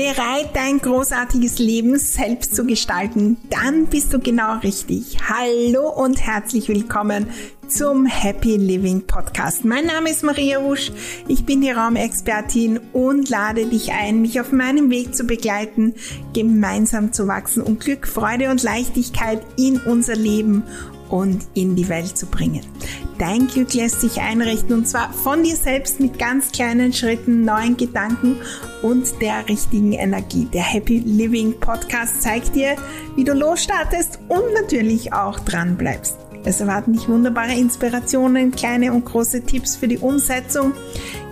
Bereit, dein großartiges Leben selbst zu gestalten? Dann bist du genau richtig. Hallo und herzlich willkommen zum Happy Living Podcast. Mein Name ist Maria Wusch, ich bin die Raumexpertin und lade dich ein, mich auf meinem Weg zu begleiten, gemeinsam zu wachsen und Glück, Freude und Leichtigkeit in unser Leben und in die Welt zu bringen. Dein Glück lässt sich einrichten und zwar von dir selbst mit ganz kleinen Schritten, neuen Gedanken und der richtigen Energie. Der Happy Living Podcast zeigt dir, wie du losstartest und natürlich auch dran bleibst. Es erwarten dich wunderbare Inspirationen, kleine und große Tipps für die Umsetzung,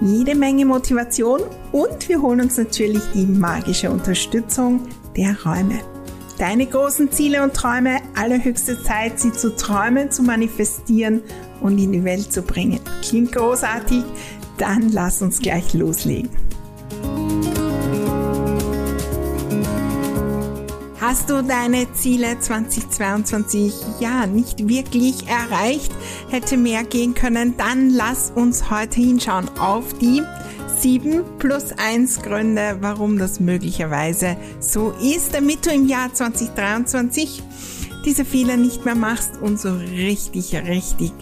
jede Menge Motivation und wir holen uns natürlich die magische Unterstützung der Räume deine großen Ziele und Träume, allerhöchste Zeit, sie zu träumen, zu manifestieren und in die Welt zu bringen. Klingt großartig? Dann lass uns gleich loslegen. Hast du deine Ziele 2022 ja nicht wirklich erreicht, hätte mehr gehen können, dann lass uns heute hinschauen auf die 7 plus 1 Gründe, warum das möglicherweise so ist, damit du im Jahr 2023 diese Fehler nicht mehr machst und so richtig, richtig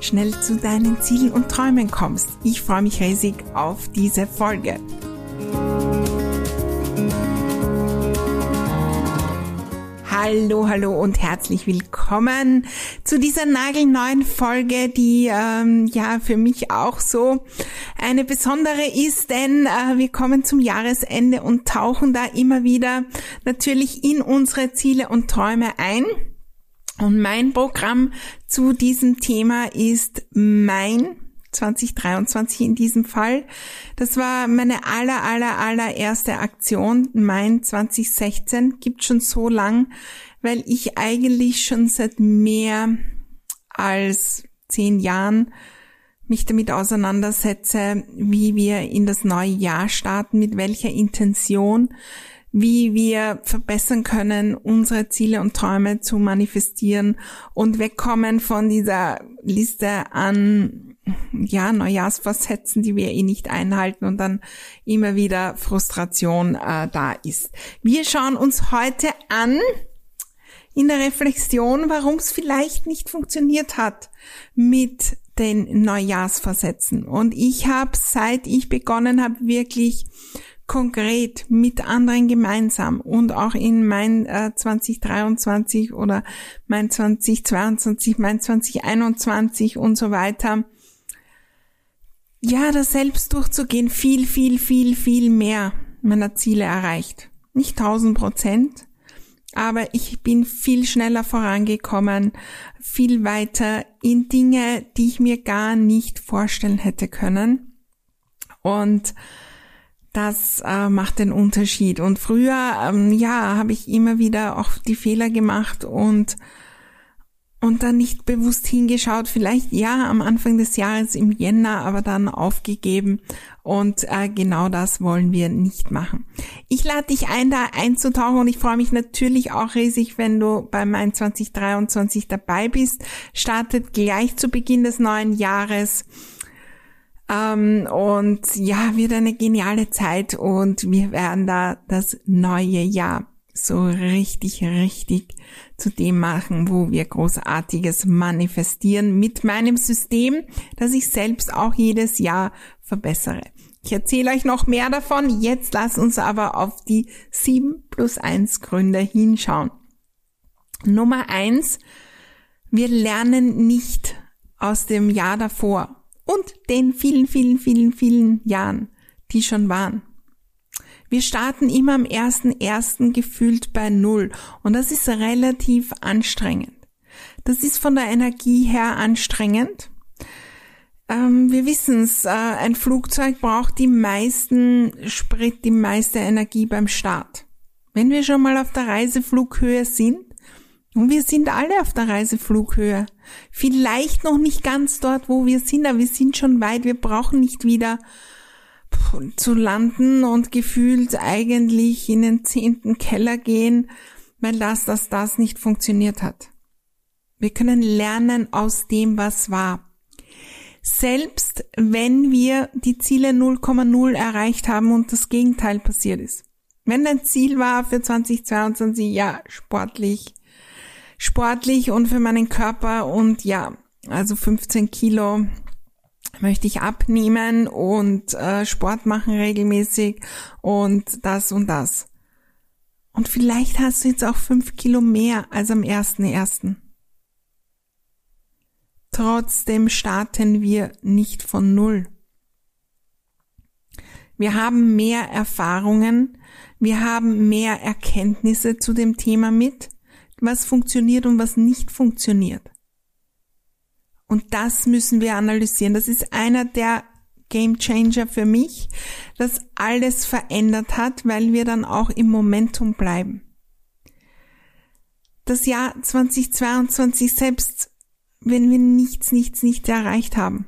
schnell zu deinen Zielen und Träumen kommst. Ich freue mich riesig auf diese Folge. Hallo, hallo und herzlich willkommen zu dieser nagelneuen Folge, die ähm, ja für mich auch so eine besondere ist, denn äh, wir kommen zum Jahresende und tauchen da immer wieder natürlich in unsere Ziele und Träume ein. Und mein Programm zu diesem Thema ist mein 2023 in diesem Fall. Das war meine aller, aller, allererste Aktion, mein 2016, gibt schon so lang, weil ich eigentlich schon seit mehr als zehn Jahren mich damit auseinandersetze, wie wir in das neue Jahr starten, mit welcher Intention, wie wir verbessern können, unsere Ziele und Träume zu manifestieren und wegkommen von dieser Liste an ja, Neujahrsvorsätzen, die wir eh nicht einhalten und dann immer wieder Frustration äh, da ist. Wir schauen uns heute an in der Reflexion, warum es vielleicht nicht funktioniert hat mit den Neujahrsvorsätzen. Und ich habe, seit ich begonnen habe, wirklich konkret mit anderen gemeinsam und auch in mein äh, 2023 oder mein 2022, mein 2021 und so weiter, ja, das selbst durchzugehen, viel, viel, viel, viel mehr meiner Ziele erreicht. Nicht tausend Prozent, aber ich bin viel schneller vorangekommen, viel weiter in Dinge, die ich mir gar nicht vorstellen hätte können. Und das äh, macht den Unterschied. Und früher, ähm, ja, habe ich immer wieder auch die Fehler gemacht und und dann nicht bewusst hingeschaut, vielleicht ja am Anfang des Jahres im Jänner, aber dann aufgegeben und äh, genau das wollen wir nicht machen. Ich lade dich ein, da einzutauchen und ich freue mich natürlich auch riesig, wenn du bei Mein 2023 dabei bist. Startet gleich zu Beginn des neuen Jahres. Ähm, und ja, wird eine geniale Zeit und wir werden da das neue Jahr so richtig, richtig zu dem machen, wo wir großartiges manifestieren mit meinem System, das ich selbst auch jedes Jahr verbessere. Ich erzähle euch noch mehr davon. Jetzt lasst uns aber auf die 7 plus 1 Gründe hinschauen. Nummer eins: Wir lernen nicht aus dem Jahr davor und den vielen, vielen, vielen, vielen Jahren, die schon waren. Wir starten immer am ersten ersten gefühlt bei Null und das ist relativ anstrengend. Das ist von der Energie her anstrengend. Ähm, wir wissen es, äh, ein Flugzeug braucht die meisten Sprit, die meiste Energie beim Start. Wenn wir schon mal auf der Reiseflughöhe sind, und wir sind alle auf der Reiseflughöhe, vielleicht noch nicht ganz dort, wo wir sind, aber wir sind schon weit, wir brauchen nicht wieder zu landen und gefühlt eigentlich in den zehnten Keller gehen, weil das, dass das nicht funktioniert hat. Wir können lernen aus dem, was war. Selbst wenn wir die Ziele 0,0 erreicht haben und das Gegenteil passiert ist. Wenn dein Ziel war für 2022, ja, sportlich, sportlich und für meinen Körper und ja, also 15 Kilo möchte ich abnehmen und äh, Sport machen regelmäßig und das und das. Und vielleicht hast du jetzt auch fünf Kilo mehr als am ersten ersten. Trotzdem starten wir nicht von Null. Wir haben mehr Erfahrungen, wir haben mehr Erkenntnisse zu dem Thema mit, was funktioniert und was nicht funktioniert. Und das müssen wir analysieren. Das ist einer der Game Changer für mich, das alles verändert hat, weil wir dann auch im Momentum bleiben. Das Jahr 2022 selbst, wenn wir nichts, nichts, nichts erreicht haben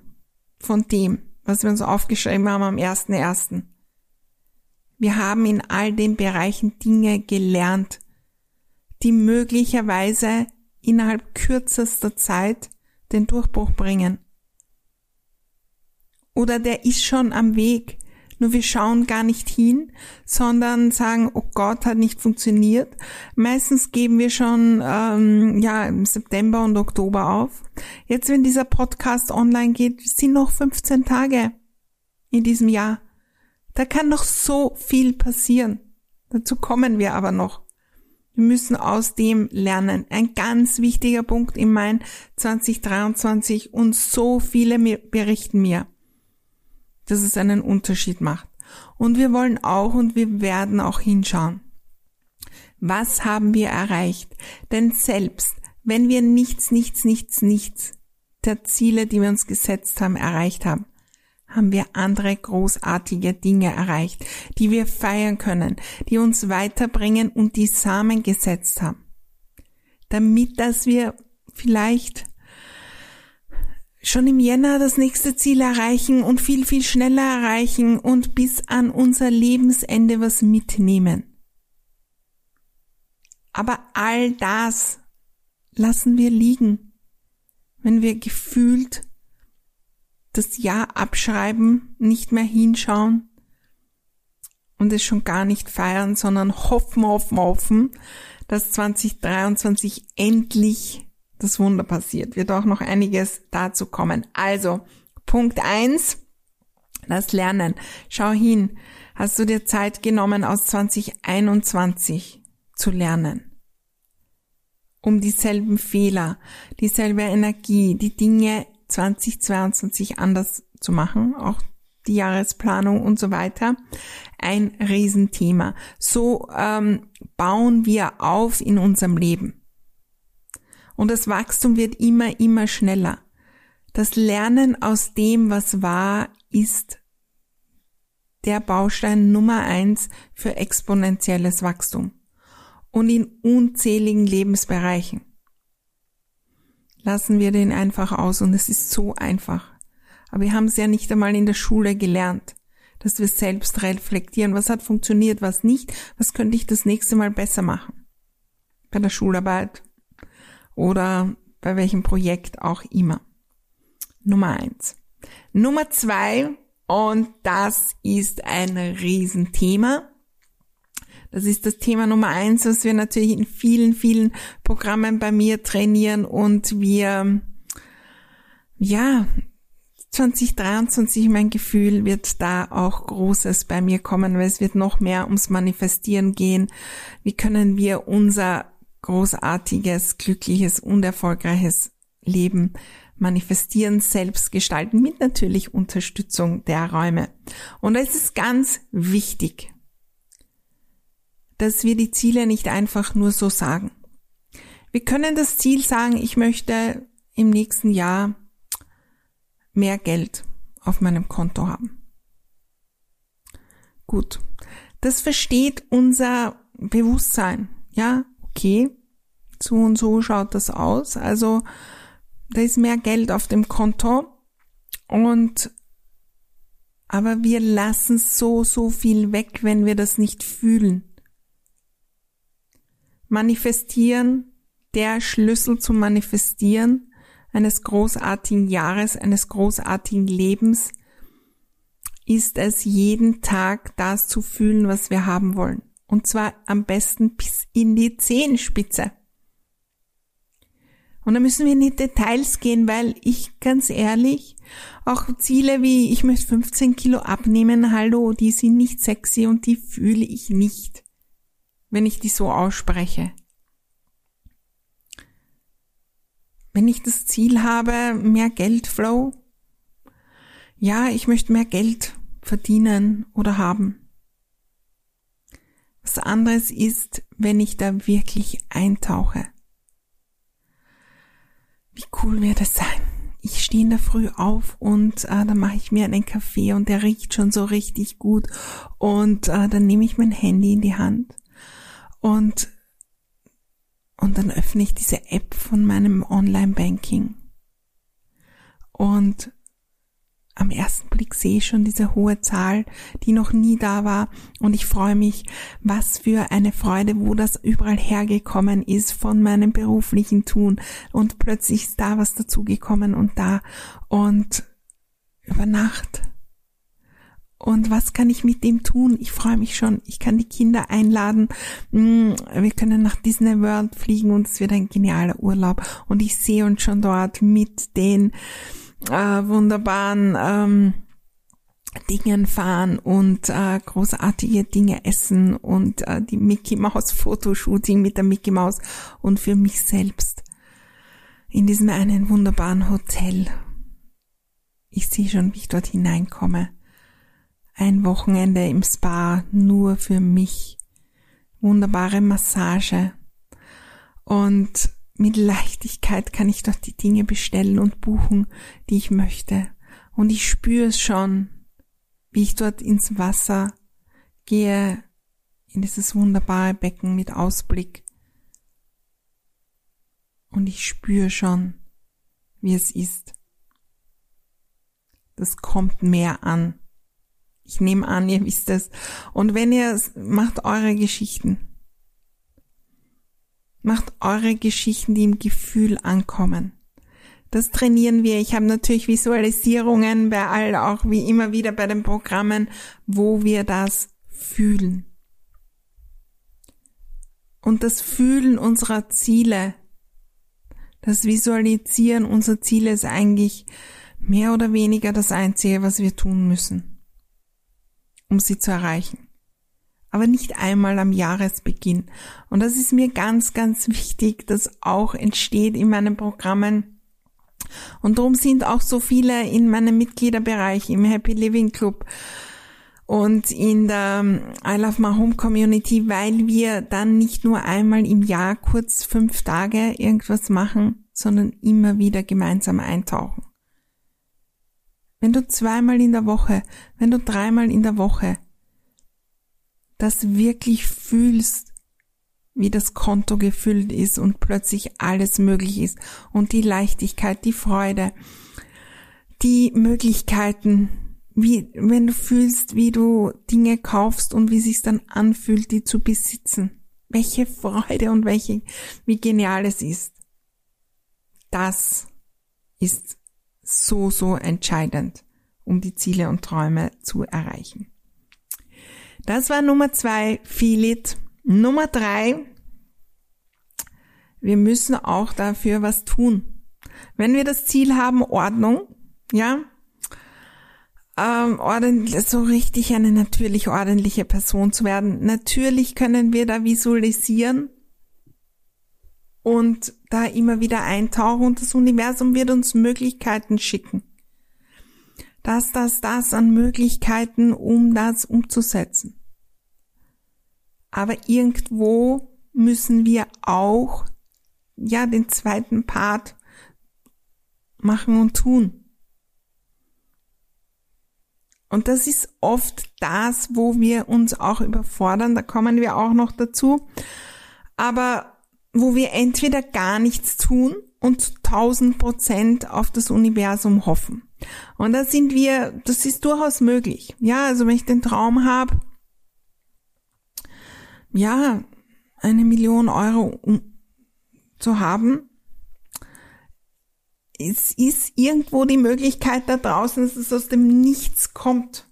von dem, was wir uns aufgeschrieben haben am 1.1. Wir haben in all den Bereichen Dinge gelernt, die möglicherweise innerhalb kürzester Zeit den Durchbruch bringen. Oder der ist schon am Weg, nur wir schauen gar nicht hin, sondern sagen, oh Gott, hat nicht funktioniert. Meistens geben wir schon ähm, ja im September und Oktober auf. Jetzt, wenn dieser Podcast online geht, sind noch 15 Tage in diesem Jahr. Da kann noch so viel passieren. Dazu kommen wir aber noch. Wir müssen aus dem lernen. Ein ganz wichtiger Punkt in mein 2023 und so viele berichten mir, dass es einen Unterschied macht. Und wir wollen auch und wir werden auch hinschauen. Was haben wir erreicht? Denn selbst wenn wir nichts, nichts, nichts, nichts der Ziele, die wir uns gesetzt haben, erreicht haben, haben wir andere großartige Dinge erreicht, die wir feiern können, die uns weiterbringen und die Samen gesetzt haben. Damit, dass wir vielleicht schon im Jänner das nächste Ziel erreichen und viel, viel schneller erreichen und bis an unser Lebensende was mitnehmen. Aber all das lassen wir liegen, wenn wir gefühlt das Jahr abschreiben, nicht mehr hinschauen und es schon gar nicht feiern, sondern hoffen, hoffen, hoffen, dass 2023 endlich das Wunder passiert. Wird auch noch einiges dazu kommen. Also, Punkt eins: das Lernen. Schau hin. Hast du dir Zeit genommen, aus 2021 zu lernen? Um dieselben Fehler, dieselbe Energie, die Dinge 2022 anders zu machen, auch die Jahresplanung und so weiter, ein Riesenthema. So ähm, bauen wir auf in unserem Leben. Und das Wachstum wird immer, immer schneller. Das Lernen aus dem, was war, ist der Baustein Nummer eins für exponentielles Wachstum. Und in unzähligen Lebensbereichen lassen wir den einfach aus und es ist so einfach. Aber wir haben es ja nicht einmal in der Schule gelernt, dass wir selbst reflektieren, was hat funktioniert, was nicht, was könnte ich das nächste Mal besser machen. Bei der Schularbeit oder bei welchem Projekt auch immer. Nummer eins. Nummer zwei, und das ist ein Riesenthema, das ist das Thema Nummer eins, was wir natürlich in vielen, vielen Programmen bei mir trainieren und wir, ja, 2023, mein Gefühl, wird da auch Großes bei mir kommen, weil es wird noch mehr ums Manifestieren gehen. Wie können wir unser großartiges, glückliches und erfolgreiches Leben manifestieren, selbst gestalten, mit natürlich Unterstützung der Räume. Und es ist ganz wichtig, dass wir die Ziele nicht einfach nur so sagen. Wir können das Ziel sagen, ich möchte im nächsten Jahr mehr Geld auf meinem Konto haben. Gut. Das versteht unser Bewusstsein. Ja, okay. So und so schaut das aus. Also, da ist mehr Geld auf dem Konto und aber wir lassen so, so viel weg, wenn wir das nicht fühlen. Manifestieren, der Schlüssel zum Manifestieren eines großartigen Jahres, eines großartigen Lebens, ist es jeden Tag das zu fühlen, was wir haben wollen. Und zwar am besten bis in die Zehenspitze. Und da müssen wir in die Details gehen, weil ich ganz ehrlich, auch Ziele wie ich möchte 15 Kilo abnehmen, hallo, die sind nicht sexy und die fühle ich nicht, wenn ich die so ausspreche. Wenn ich das Ziel habe, mehr Geldflow, ja, ich möchte mehr Geld verdienen oder haben. Was anderes ist, wenn ich da wirklich eintauche. Wie cool wird es sein? Ich stehe in der Früh auf und äh, dann mache ich mir einen Kaffee und der riecht schon so richtig gut und äh, dann nehme ich mein Handy in die Hand und und dann öffne ich diese App von meinem Online-Banking und am ersten Blick sehe ich schon diese hohe Zahl, die noch nie da war. Und ich freue mich, was für eine Freude, wo das überall hergekommen ist von meinem beruflichen Tun. Und plötzlich ist da was dazugekommen und da. Und über Nacht. Und was kann ich mit dem tun? Ich freue mich schon. Ich kann die Kinder einladen. Mm, wir können nach Disney World fliegen und es wird ein genialer Urlaub. Und ich sehe uns schon dort mit den äh, wunderbaren ähm, Dingen fahren und äh, großartige Dinge essen und äh, die Mickey Mouse Fotoshooting mit der Mickey Mouse und für mich selbst in diesem einen wunderbaren Hotel. Ich sehe schon, wie ich dort hineinkomme. Ein Wochenende im Spa nur für mich. Wunderbare Massage. Und mit Leichtigkeit kann ich dort die Dinge bestellen und buchen, die ich möchte. Und ich spüre es schon, wie ich dort ins Wasser gehe, in dieses wunderbare Becken mit Ausblick. Und ich spüre schon, wie es ist. Das kommt mehr an. Ich nehme an, ihr wisst es. Und wenn ihr macht eure Geschichten. Macht eure Geschichten, die im Gefühl ankommen. Das trainieren wir. Ich habe natürlich Visualisierungen bei all, auch wie immer wieder bei den Programmen, wo wir das fühlen. Und das Fühlen unserer Ziele, das Visualisieren unserer Ziele ist eigentlich mehr oder weniger das Einzige, was wir tun müssen, um sie zu erreichen aber nicht einmal am Jahresbeginn. Und das ist mir ganz, ganz wichtig, dass auch entsteht in meinen Programmen. Und darum sind auch so viele in meinem Mitgliederbereich im Happy Living Club und in der I Love My Home Community, weil wir dann nicht nur einmal im Jahr kurz fünf Tage irgendwas machen, sondern immer wieder gemeinsam eintauchen. Wenn du zweimal in der Woche, wenn du dreimal in der Woche das wirklich fühlst, wie das Konto gefüllt ist und plötzlich alles möglich ist und die Leichtigkeit, die Freude, die Möglichkeiten, wie, wenn du fühlst, wie du Dinge kaufst und wie sich's dann anfühlt, die zu besitzen. Welche Freude und welche, wie genial es ist. Das ist so, so entscheidend, um die Ziele und Träume zu erreichen. Das war Nummer zwei, Feel it. Nummer drei, wir müssen auch dafür was tun. Wenn wir das Ziel haben, Ordnung, ja, ähm, ordentlich, so richtig eine natürlich ordentliche Person zu werden. Natürlich können wir da visualisieren und da immer wieder eintauchen und das Universum wird uns Möglichkeiten schicken das, das, das an Möglichkeiten, um das umzusetzen. Aber irgendwo müssen wir auch, ja, den zweiten Part machen und tun. Und das ist oft das, wo wir uns auch überfordern, da kommen wir auch noch dazu, aber wo wir entweder gar nichts tun und tausend Prozent auf das Universum hoffen. Und da sind wir, das ist durchaus möglich. Ja, also wenn ich den Traum habe, ja, eine Million Euro um, zu haben, es ist irgendwo die Möglichkeit da draußen, dass es aus dem Nichts kommt.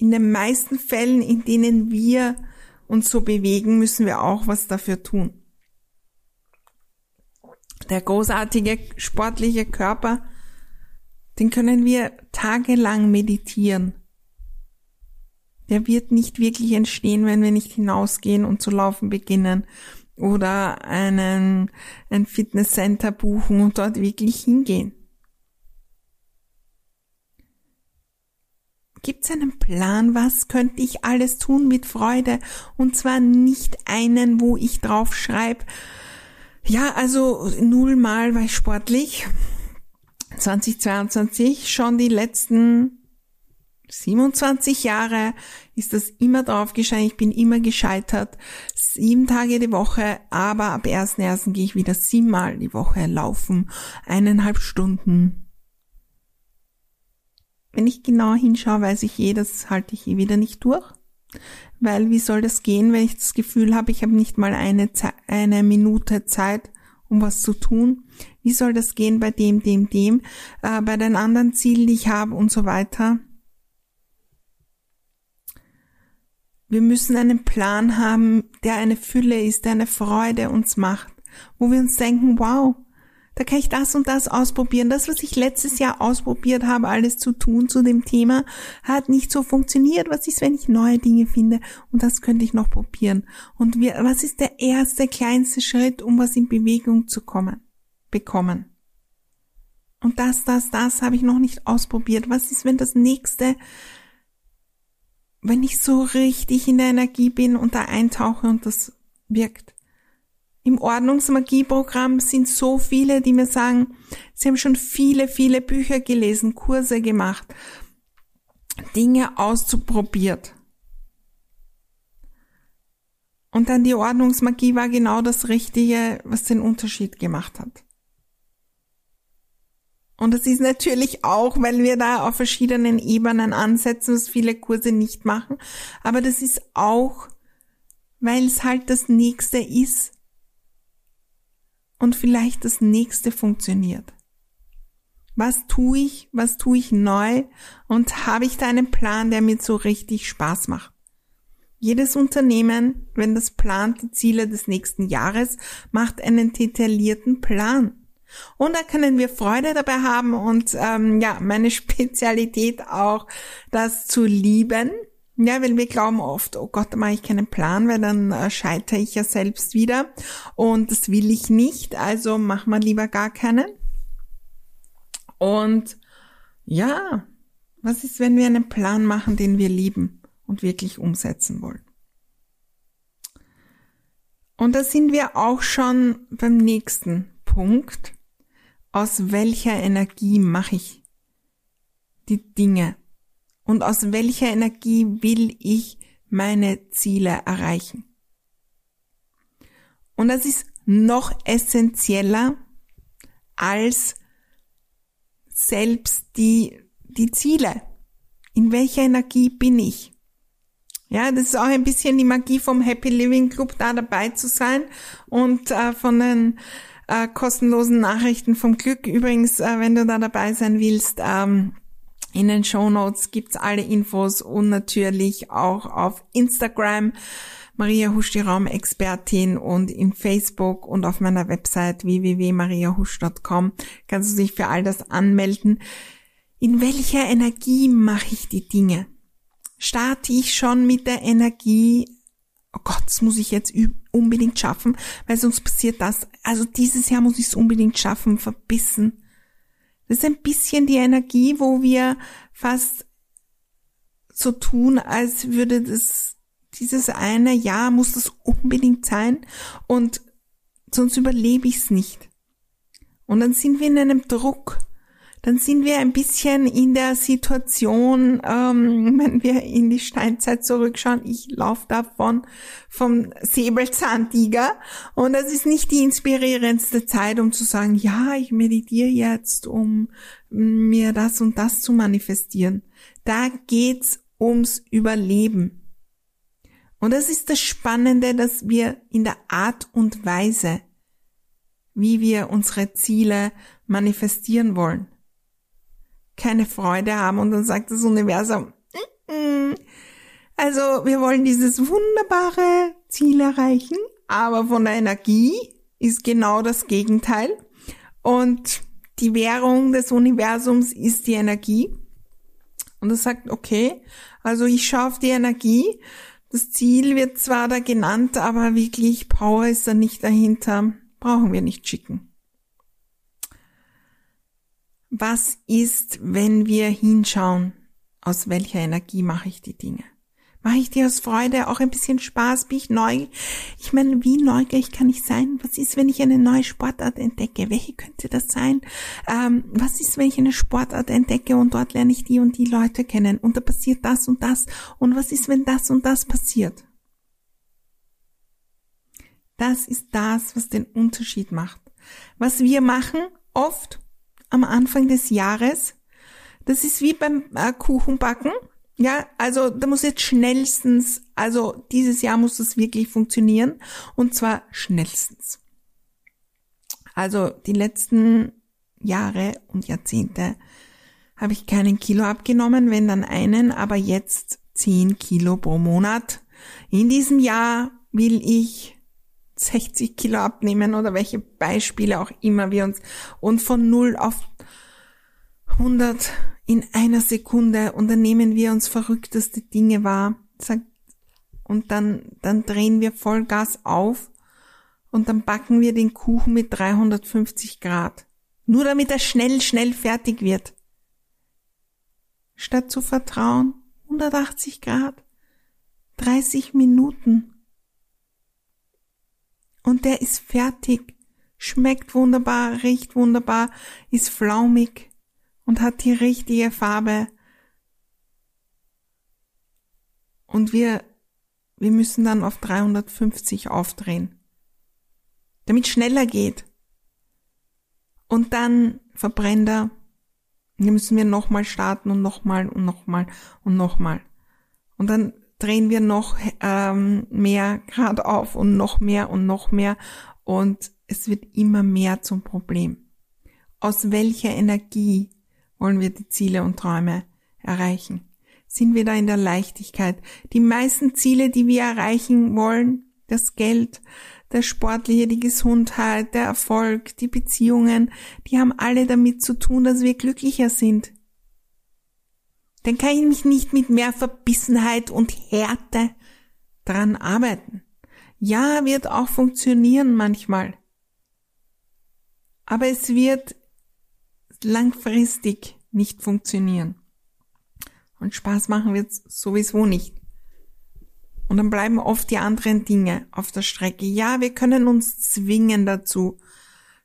in den meisten Fällen, in denen wir uns so bewegen, müssen wir auch was dafür tun. Der großartige sportliche Körper, den können wir tagelang meditieren. Der wird nicht wirklich entstehen, wenn wir nicht hinausgehen und zu laufen beginnen oder einen, ein Fitnesscenter buchen und dort wirklich hingehen. Gibt es einen Plan, was könnte ich alles tun mit Freude? Und zwar nicht einen, wo ich drauf schreibe, ja, also nullmal war ich sportlich. 2022 schon die letzten 27 Jahre ist das immer drauf geschehen. Ich bin immer gescheitert. Sieben Tage die Woche, aber ab 1.1. gehe ich wieder siebenmal die Woche laufen. Eineinhalb Stunden. Wenn ich genauer hinschaue, weiß ich eh, das halte ich eh wieder nicht durch. Weil wie soll das gehen, wenn ich das Gefühl habe, ich habe nicht mal eine, eine Minute Zeit, um was zu tun? Wie soll das gehen bei dem, dem, dem, äh, bei den anderen Zielen, die ich habe und so weiter? Wir müssen einen Plan haben, der eine Fülle ist, der eine Freude uns macht, wo wir uns denken, wow, da kann ich das und das ausprobieren. Das, was ich letztes Jahr ausprobiert habe, alles zu tun zu dem Thema, hat nicht so funktioniert. Was ist, wenn ich neue Dinge finde? Und das könnte ich noch probieren. Und wir, was ist der erste, kleinste Schritt, um was in Bewegung zu kommen, bekommen? Und das, das, das habe ich noch nicht ausprobiert. Was ist, wenn das nächste, wenn ich so richtig in der Energie bin und da eintauche und das wirkt? Im Ordnungsmagieprogramm sind so viele, die mir sagen, sie haben schon viele, viele Bücher gelesen, Kurse gemacht, Dinge auszuprobiert. Und dann die Ordnungsmagie war genau das Richtige, was den Unterschied gemacht hat. Und das ist natürlich auch, weil wir da auf verschiedenen Ebenen ansetzen, was viele Kurse nicht machen. Aber das ist auch, weil es halt das nächste ist, und vielleicht das nächste funktioniert. Was tue ich? Was tue ich neu? Und habe ich da einen Plan, der mir so richtig Spaß macht? Jedes Unternehmen, wenn das plant die Ziele des nächsten Jahres, macht einen detaillierten Plan. Und da können wir Freude dabei haben und ähm, ja, meine Spezialität auch, das zu lieben, ja, weil wir glauben oft, oh Gott, da mache ich keinen Plan, weil dann äh, scheitere ich ja selbst wieder und das will ich nicht, also machen wir lieber gar keinen. Und ja, was ist, wenn wir einen Plan machen, den wir lieben und wirklich umsetzen wollen? Und da sind wir auch schon beim nächsten Punkt. Aus welcher Energie mache ich die Dinge? Und aus welcher Energie will ich meine Ziele erreichen. Und das ist noch essentieller als selbst die, die Ziele. In welcher Energie bin ich? Ja, das ist auch ein bisschen die Magie vom Happy Living Club, da dabei zu sein und äh, von den äh, kostenlosen Nachrichten vom Glück. Übrigens, äh, wenn du da dabei sein willst, ähm, in den Show Notes gibt's alle Infos und natürlich auch auf Instagram Maria Husch, die Raumexpertin und in Facebook und auf meiner Website www.mariahusch.com kannst du dich für all das anmelden. In welcher Energie mache ich die Dinge? Starte ich schon mit der Energie, oh Gott, das muss ich jetzt unbedingt schaffen, weil sonst passiert das. Also dieses Jahr muss ich es unbedingt schaffen, verbissen. Das ist ein bisschen die Energie, wo wir fast so tun, als würde das, dieses eine Jahr muss das unbedingt sein und sonst überlebe ich es nicht. Und dann sind wir in einem Druck dann sind wir ein bisschen in der Situation, ähm, wenn wir in die Steinzeit zurückschauen, ich laufe davon vom Säbelzahntiger und das ist nicht die inspirierendste Zeit, um zu sagen, ja, ich meditiere jetzt, um mir das und das zu manifestieren. Da geht's ums Überleben. Und das ist das Spannende, dass wir in der Art und Weise, wie wir unsere Ziele manifestieren wollen, keine Freude haben und dann sagt das Universum, mm, mm, Also wir wollen dieses wunderbare Ziel erreichen, aber von der Energie ist genau das Gegenteil. Und die Währung des Universums ist die Energie. Und es sagt, okay, also ich schaue auf die Energie. Das Ziel wird zwar da genannt, aber wirklich Power ist da nicht dahinter. Brauchen wir nicht schicken. Was ist, wenn wir hinschauen? Aus welcher Energie mache ich die Dinge? Mache ich dir aus Freude auch ein bisschen Spaß? Bin ich neu? Ich meine, wie neugierig kann ich sein? Was ist, wenn ich eine neue Sportart entdecke? Welche könnte das sein? Ähm, was ist, wenn ich eine Sportart entdecke und dort lerne ich die und die Leute kennen und da passiert das und das? Und was ist, wenn das und das passiert? Das ist das, was den Unterschied macht. Was wir machen, oft am Anfang des Jahres, das ist wie beim äh, Kuchenbacken. Ja, also da muss jetzt schnellstens, also dieses Jahr muss das wirklich funktionieren und zwar schnellstens. Also die letzten Jahre und Jahrzehnte habe ich keinen Kilo abgenommen, wenn dann einen, aber jetzt 10 Kilo pro Monat. In diesem Jahr will ich 60 Kilo abnehmen oder welche Beispiele auch immer wir uns und von 0 auf 100 in einer Sekunde und dann nehmen wir uns verrückteste Dinge wahr und dann, dann drehen wir Vollgas auf und dann backen wir den Kuchen mit 350 Grad. Nur damit er schnell, schnell fertig wird. Statt zu vertrauen, 180 Grad, 30 Minuten. Und der ist fertig, schmeckt wunderbar, riecht wunderbar, ist flaumig und hat die richtige Farbe. Und wir, wir müssen dann auf 350 aufdrehen, damit schneller geht. Und dann verbrennt er. Hier müssen wir nochmal starten und nochmal und nochmal und nochmal. Und dann drehen wir noch ähm, mehr Grad auf und noch mehr und noch mehr und es wird immer mehr zum Problem. Aus welcher Energie wollen wir die Ziele und Träume erreichen? Sind wir da in der Leichtigkeit? Die meisten Ziele, die wir erreichen wollen, das Geld, der Sportliche, die Gesundheit, der Erfolg, die Beziehungen, die haben alle damit zu tun, dass wir glücklicher sind. Dann kann ich mich nicht mit mehr Verbissenheit und Härte dran arbeiten. Ja, wird auch funktionieren manchmal. Aber es wird langfristig nicht funktionieren. Und Spaß machen wird sowieso nicht. Und dann bleiben oft die anderen Dinge auf der Strecke. Ja, wir können uns zwingen dazu,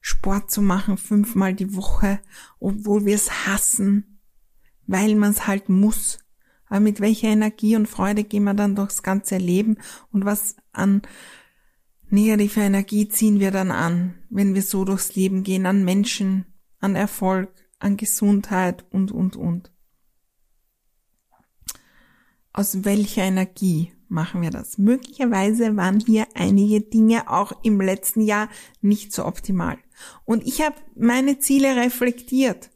Sport zu machen, fünfmal die Woche, obwohl wir es hassen, weil man es halt muss. Aber mit welcher Energie und Freude gehen wir dann durchs ganze Leben und was an negative Energie ziehen wir dann an, wenn wir so durchs Leben gehen, an Menschen, an Erfolg, an Gesundheit und, und, und. Aus welcher Energie machen wir das? Möglicherweise waren hier einige Dinge auch im letzten Jahr nicht so optimal. Und ich habe meine Ziele reflektiert,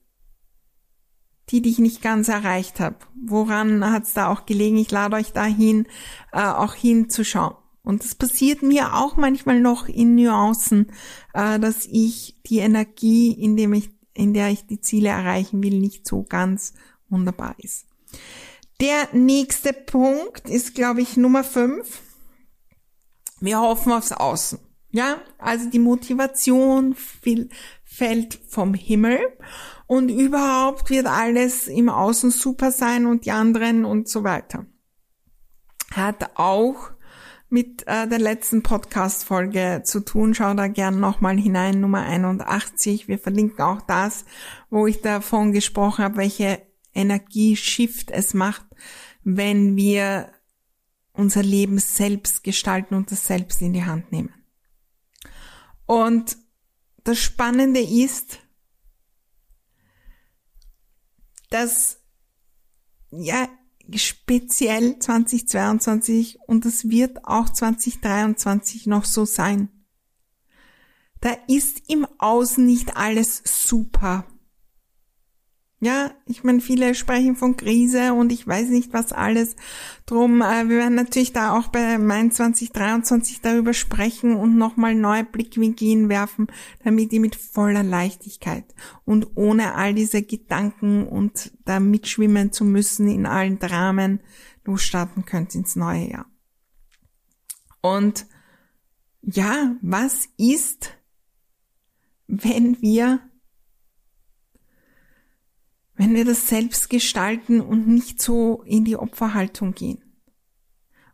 die, die ich nicht ganz erreicht habe. Woran hat es da auch gelegen? Ich lade euch dahin, äh, auch hinzuschauen. Und es passiert mir auch manchmal noch in Nuancen, äh, dass ich die Energie, in dem ich, in der ich die Ziele erreichen will, nicht so ganz wunderbar ist. Der nächste Punkt ist, glaube ich, Nummer fünf. Wir hoffen aufs Außen. Ja, also die Motivation fällt vom Himmel und überhaupt wird alles im Außen super sein und die anderen und so weiter. Hat auch mit äh, der letzten Podcast-Folge zu tun. Schau da gern nochmal hinein, Nummer 81. Wir verlinken auch das, wo ich davon gesprochen habe, welche Energieshift es macht, wenn wir unser Leben selbst gestalten und das selbst in die Hand nehmen. Und das Spannende ist, dass ja speziell 2022 und das wird auch 2023 noch so sein. Da ist im Außen nicht alles super. Ja, ich meine, viele sprechen von Krise und ich weiß nicht, was alles. Drum, äh, wir werden natürlich da auch bei Mein 2023 darüber sprechen und nochmal neue Blickwinkel hinwerfen, damit ihr mit voller Leichtigkeit und ohne all diese Gedanken und da mitschwimmen zu müssen in allen Dramen losstarten könnt ins neue Jahr. Und ja, was ist, wenn wir wenn wir das selbst gestalten und nicht so in die Opferhaltung gehen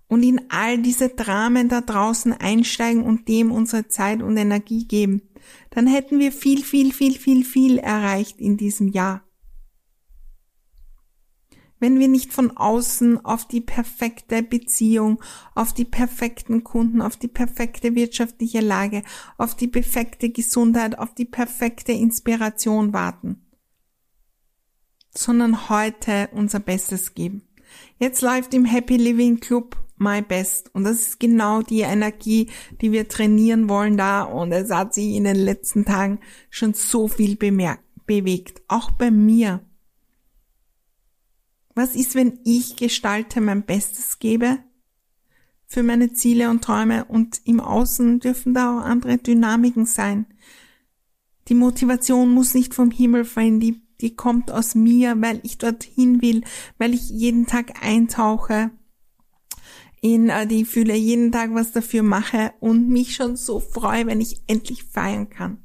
und in all diese Dramen da draußen einsteigen und dem unsere Zeit und Energie geben, dann hätten wir viel, viel, viel, viel, viel erreicht in diesem Jahr. Wenn wir nicht von außen auf die perfekte Beziehung, auf die perfekten Kunden, auf die perfekte wirtschaftliche Lage, auf die perfekte Gesundheit, auf die perfekte Inspiration warten, sondern heute unser Bestes geben. Jetzt läuft im Happy Living Club My Best und das ist genau die Energie, die wir trainieren wollen da und es hat sich in den letzten Tagen schon so viel bemerkt, bewegt, auch bei mir. Was ist, wenn ich gestalte, mein Bestes gebe für meine Ziele und Träume und im Außen dürfen da auch andere Dynamiken sein. Die Motivation muss nicht vom Himmel fallen, die die kommt aus mir, weil ich dorthin will, weil ich jeden Tag eintauche in äh, die Fühle, jeden Tag was dafür mache und mich schon so freue, wenn ich endlich feiern kann,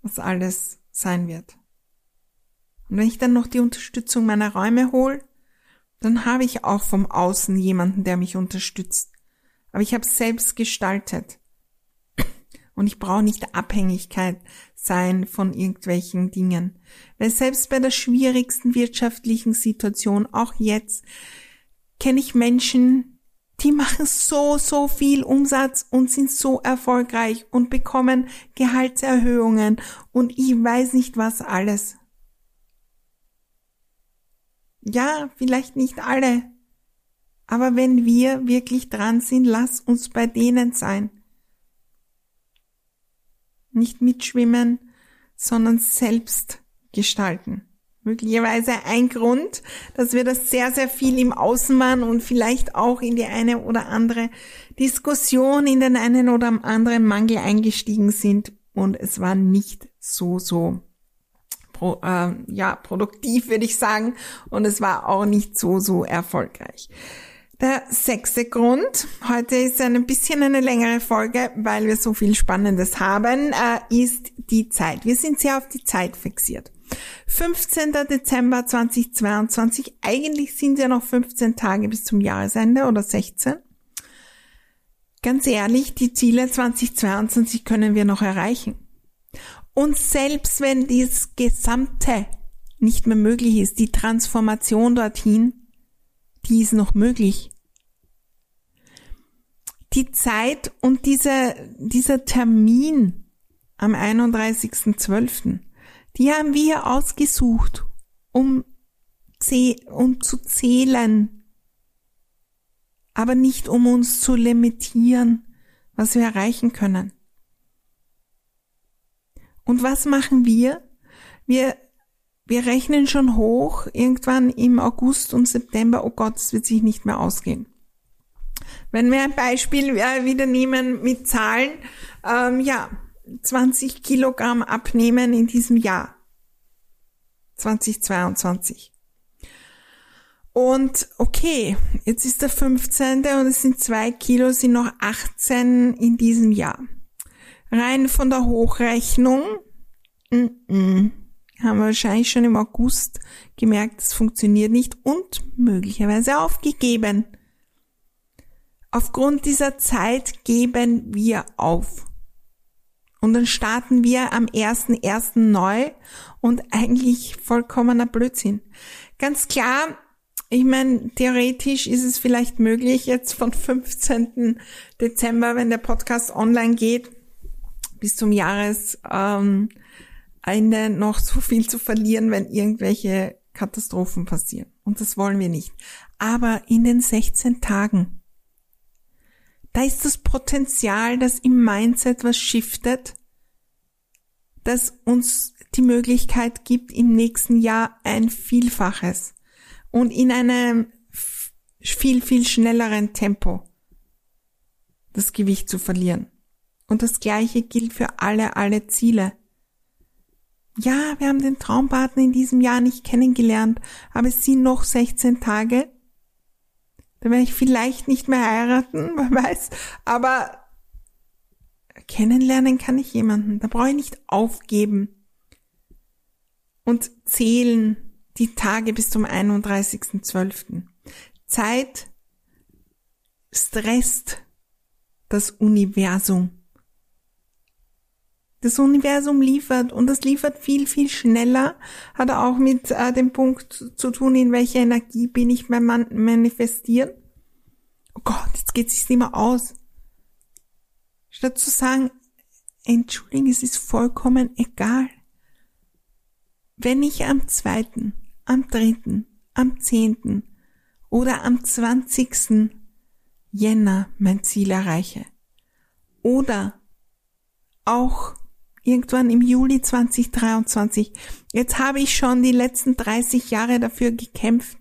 was alles sein wird. Und wenn ich dann noch die Unterstützung meiner Räume hole, dann habe ich auch vom Außen jemanden, der mich unterstützt. Aber ich habe selbst gestaltet. Und ich brauche nicht Abhängigkeit sein von irgendwelchen Dingen. Weil selbst bei der schwierigsten wirtschaftlichen Situation, auch jetzt, kenne ich Menschen, die machen so, so viel Umsatz und sind so erfolgreich und bekommen Gehaltserhöhungen und ich weiß nicht was alles. Ja, vielleicht nicht alle. Aber wenn wir wirklich dran sind, lass uns bei denen sein nicht mitschwimmen, sondern selbst gestalten. Möglicherweise ein Grund, dass wir das sehr, sehr viel im Außen waren und vielleicht auch in die eine oder andere Diskussion, in den einen oder anderen Mangel eingestiegen sind und es war nicht so, so pro, äh, ja, produktiv, würde ich sagen, und es war auch nicht so, so erfolgreich. Der sechste Grund, heute ist ein bisschen eine längere Folge, weil wir so viel Spannendes haben, äh, ist die Zeit. Wir sind sehr auf die Zeit fixiert. 15. Dezember 2022, eigentlich sind ja noch 15 Tage bis zum Jahresende oder 16. Ganz ehrlich, die Ziele 2022 können wir noch erreichen. Und selbst wenn dies Gesamte nicht mehr möglich ist, die Transformation dorthin, die ist noch möglich die Zeit und dieser, dieser Termin am 31.12., die haben wir ausgesucht, um, um zu zählen, aber nicht um uns zu limitieren, was wir erreichen können. Und was machen wir? Wir, wir rechnen schon hoch, irgendwann im August und September, oh Gott, es wird sich nicht mehr ausgehen. Wenn wir ein Beispiel äh, wieder nehmen mit Zahlen, ähm, ja, 20 Kilogramm abnehmen in diesem Jahr. 2022. Und okay, jetzt ist der 15. und es sind zwei Kilo, sind noch 18 in diesem Jahr. Rein von der Hochrechnung mm -mm, haben wir wahrscheinlich schon im August gemerkt, es funktioniert nicht und möglicherweise aufgegeben. Aufgrund dieser Zeit geben wir auf. Und dann starten wir am 1.1. neu und eigentlich vollkommener Blödsinn. Ganz klar, ich meine, theoretisch ist es vielleicht möglich, jetzt von 15. Dezember, wenn der Podcast online geht, bis zum Jahresende ähm, noch so viel zu verlieren, wenn irgendwelche Katastrophen passieren. Und das wollen wir nicht. Aber in den 16 Tagen da ist das Potenzial, dass im Mindset was shiftet, das uns die Möglichkeit gibt, im nächsten Jahr ein Vielfaches und in einem viel, viel schnelleren Tempo das Gewicht zu verlieren. Und das Gleiche gilt für alle, alle Ziele. Ja, wir haben den Traumpartner in diesem Jahr nicht kennengelernt, aber es sind noch 16 Tage. Da werde ich vielleicht nicht mehr heiraten, wer weiß, aber kennenlernen kann ich jemanden. Da brauche ich nicht aufgeben und zählen die Tage bis zum 31.12. Zeit stresst das Universum. Das Universum liefert und das liefert viel, viel schneller, hat auch mit äh, dem Punkt zu tun, in welcher Energie bin ich beim Manifestieren. Oh Gott, jetzt geht es sich nicht mehr aus. Statt zu sagen, entschuldigen, es ist vollkommen egal. Wenn ich am zweiten, am dritten, am zehnten oder am zwanzigsten Jänner mein Ziel erreiche. Oder auch irgendwann im Juli 2023. Jetzt habe ich schon die letzten 30 Jahre dafür gekämpft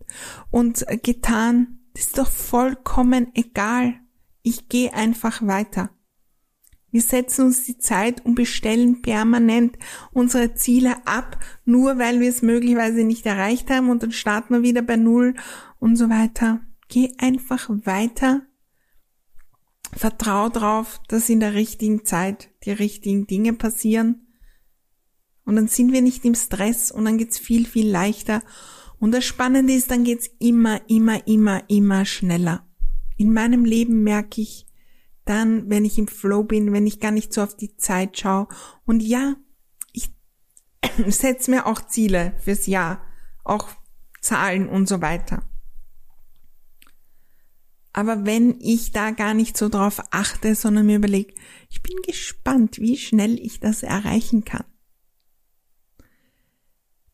und getan. Das ist doch vollkommen egal. Ich gehe einfach weiter. Wir setzen uns die Zeit und bestellen permanent unsere Ziele ab, nur weil wir es möglicherweise nicht erreicht haben und dann starten wir wieder bei Null und so weiter. Geh einfach weiter Vertrau drauf, dass in der richtigen Zeit die richtigen Dinge passieren. Und dann sind wir nicht im Stress und dann geht's viel, viel leichter. Und das Spannende ist, dann geht's immer, immer, immer, immer schneller. In meinem Leben merke ich dann, wenn ich im Flow bin, wenn ich gar nicht so auf die Zeit schaue. Und ja, ich setze mir auch Ziele fürs Jahr, auch Zahlen und so weiter. Aber wenn ich da gar nicht so drauf achte, sondern mir überlege, ich bin gespannt, wie schnell ich das erreichen kann,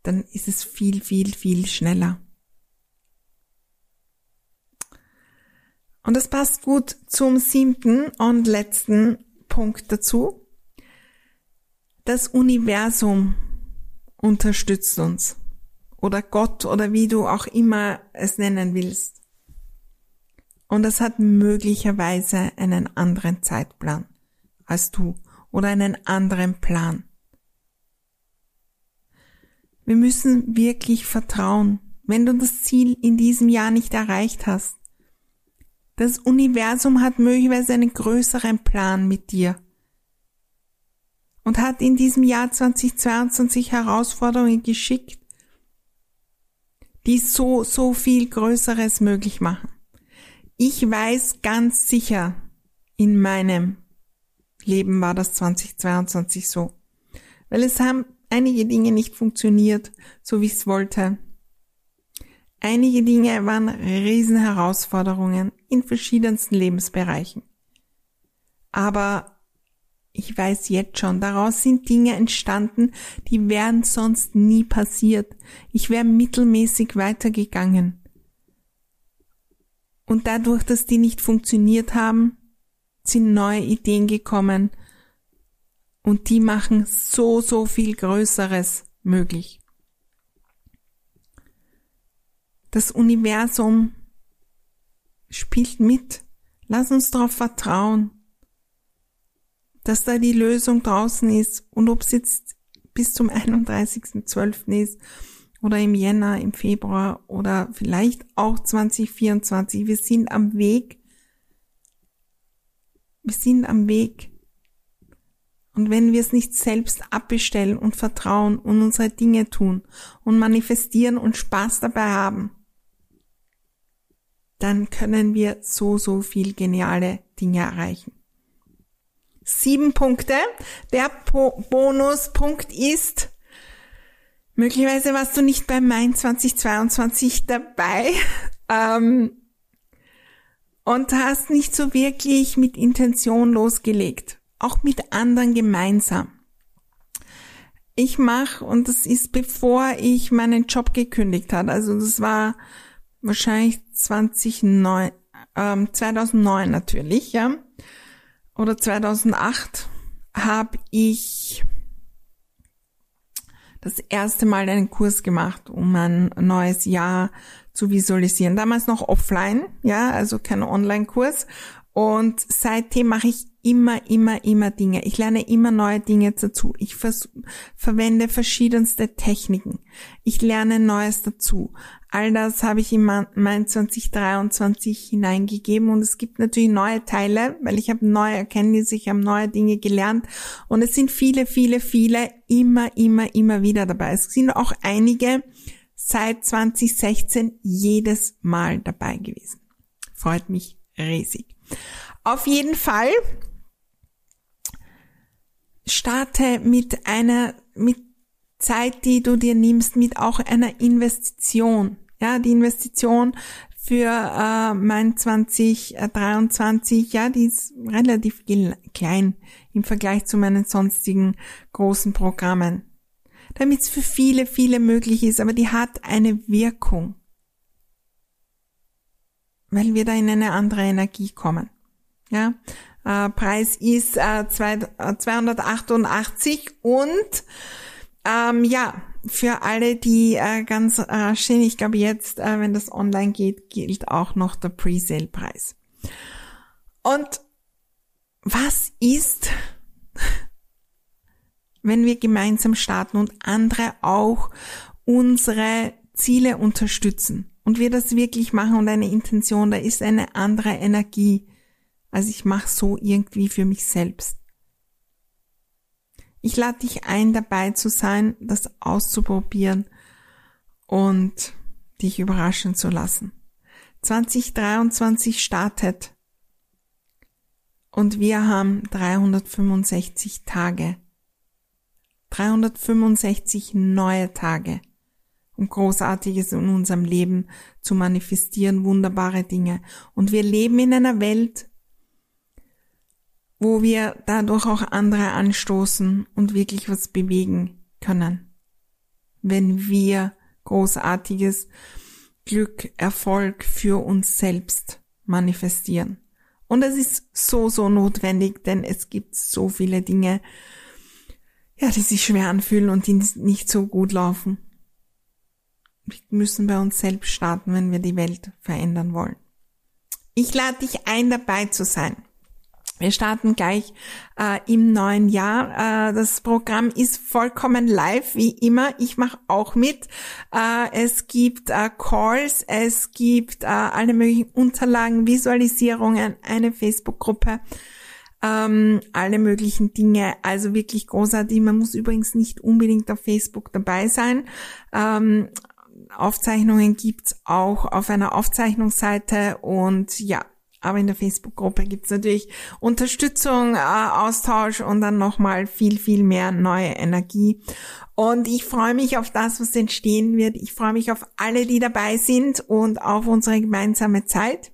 dann ist es viel, viel, viel schneller. Und das passt gut zum siebten und letzten Punkt dazu. Das Universum unterstützt uns. Oder Gott oder wie du auch immer es nennen willst. Und es hat möglicherweise einen anderen Zeitplan als du oder einen anderen Plan. Wir müssen wirklich vertrauen, wenn du das Ziel in diesem Jahr nicht erreicht hast. Das Universum hat möglicherweise einen größeren Plan mit dir und hat in diesem Jahr 2022 Herausforderungen geschickt, die so, so viel Größeres möglich machen. Ich weiß ganz sicher, in meinem Leben war das 2022 so. Weil es haben einige Dinge nicht funktioniert, so wie ich es wollte. Einige Dinge waren Riesenherausforderungen in verschiedensten Lebensbereichen. Aber ich weiß jetzt schon, daraus sind Dinge entstanden, die wären sonst nie passiert. Ich wäre mittelmäßig weitergegangen. Und dadurch, dass die nicht funktioniert haben, sind neue Ideen gekommen und die machen so, so viel Größeres möglich. Das Universum spielt mit. Lass uns darauf vertrauen, dass da die Lösung draußen ist und ob es jetzt bis zum 31.12. ist oder im Jänner, im Februar oder vielleicht auch 2024. Wir sind am Weg. Wir sind am Weg. Und wenn wir es nicht selbst abbestellen und vertrauen und unsere Dinge tun und manifestieren und Spaß dabei haben, dann können wir so, so viel geniale Dinge erreichen. Sieben Punkte. Der Bonuspunkt ist, Möglicherweise warst du nicht bei Main 2022 dabei ähm, und hast nicht so wirklich mit Intention losgelegt, auch mit anderen gemeinsam. Ich mache, und das ist bevor ich meinen Job gekündigt hat, also das war wahrscheinlich 2009, ähm, 2009 natürlich, ja, oder 2008, habe ich das erste Mal einen Kurs gemacht, um ein neues Jahr zu visualisieren. Damals noch offline, ja, also kein Online-Kurs. Und seitdem mache ich immer, immer, immer Dinge. Ich lerne immer neue Dinge dazu. Ich vers verwende verschiedenste Techniken. Ich lerne Neues dazu. All das habe ich in mein 2023 hineingegeben und es gibt natürlich neue Teile, weil ich habe neue Erkenntnisse, ich habe neue Dinge gelernt und es sind viele, viele, viele immer, immer, immer wieder dabei. Es sind auch einige seit 2016 jedes Mal dabei gewesen. Freut mich riesig. Auf jeden Fall starte mit einer, mit Zeit, die du dir nimmst, mit auch einer Investition. Ja, die Investition für äh, mein 2023, ja, die ist relativ klein im Vergleich zu meinen sonstigen großen Programmen. Damit es für viele, viele möglich ist, aber die hat eine Wirkung. Weil wir da in eine andere Energie kommen. Ja, äh, Preis ist äh, 288 und ähm, ja, für alle, die äh, ganz äh, schön, ich glaube jetzt, äh, wenn das online geht, gilt auch noch der Pre-Sale-Preis. Und was ist, wenn wir gemeinsam starten und andere auch unsere Ziele unterstützen und wir das wirklich machen und eine Intention, da ist eine andere Energie. Also ich mache so irgendwie für mich selbst. Ich lade dich ein, dabei zu sein, das auszuprobieren und dich überraschen zu lassen. 2023 startet und wir haben 365 Tage. 365 neue Tage, um Großartiges in unserem Leben zu manifestieren, wunderbare Dinge. Und wir leben in einer Welt, wo wir dadurch auch andere anstoßen und wirklich was bewegen können. Wenn wir großartiges Glück, Erfolg für uns selbst manifestieren. Und es ist so, so notwendig, denn es gibt so viele Dinge, ja, die sich schwer anfühlen und die nicht so gut laufen. Wir müssen bei uns selbst starten, wenn wir die Welt verändern wollen. Ich lade dich ein, dabei zu sein. Wir starten gleich äh, im neuen Jahr. Äh, das Programm ist vollkommen live, wie immer. Ich mache auch mit. Äh, es gibt äh, Calls, es gibt äh, alle möglichen Unterlagen, Visualisierungen, eine Facebook-Gruppe, ähm, alle möglichen Dinge. Also wirklich großartig. Man muss übrigens nicht unbedingt auf Facebook dabei sein. Ähm, Aufzeichnungen gibt's auch auf einer Aufzeichnungsseite und ja, aber in der Facebook-Gruppe gibt's natürlich Unterstützung, äh, Austausch und dann nochmal viel, viel mehr neue Energie. Und ich freue mich auf das, was entstehen wird. Ich freue mich auf alle, die dabei sind und auf unsere gemeinsame Zeit.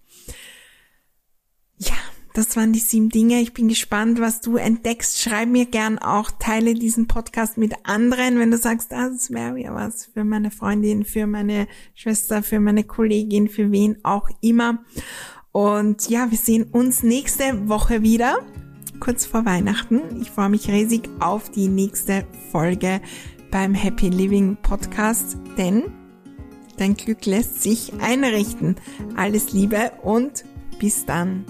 Ja, das waren die sieben Dinge. Ich bin gespannt, was du entdeckst. Schreib mir gern auch, teile diesen Podcast mit anderen, wenn du sagst, ah, das wäre ja was für meine Freundin, für meine Schwester, für meine Kollegin, für wen auch immer. Und ja, wir sehen uns nächste Woche wieder, kurz vor Weihnachten. Ich freue mich riesig auf die nächste Folge beim Happy Living Podcast, denn dein Glück lässt sich einrichten. Alles Liebe und bis dann.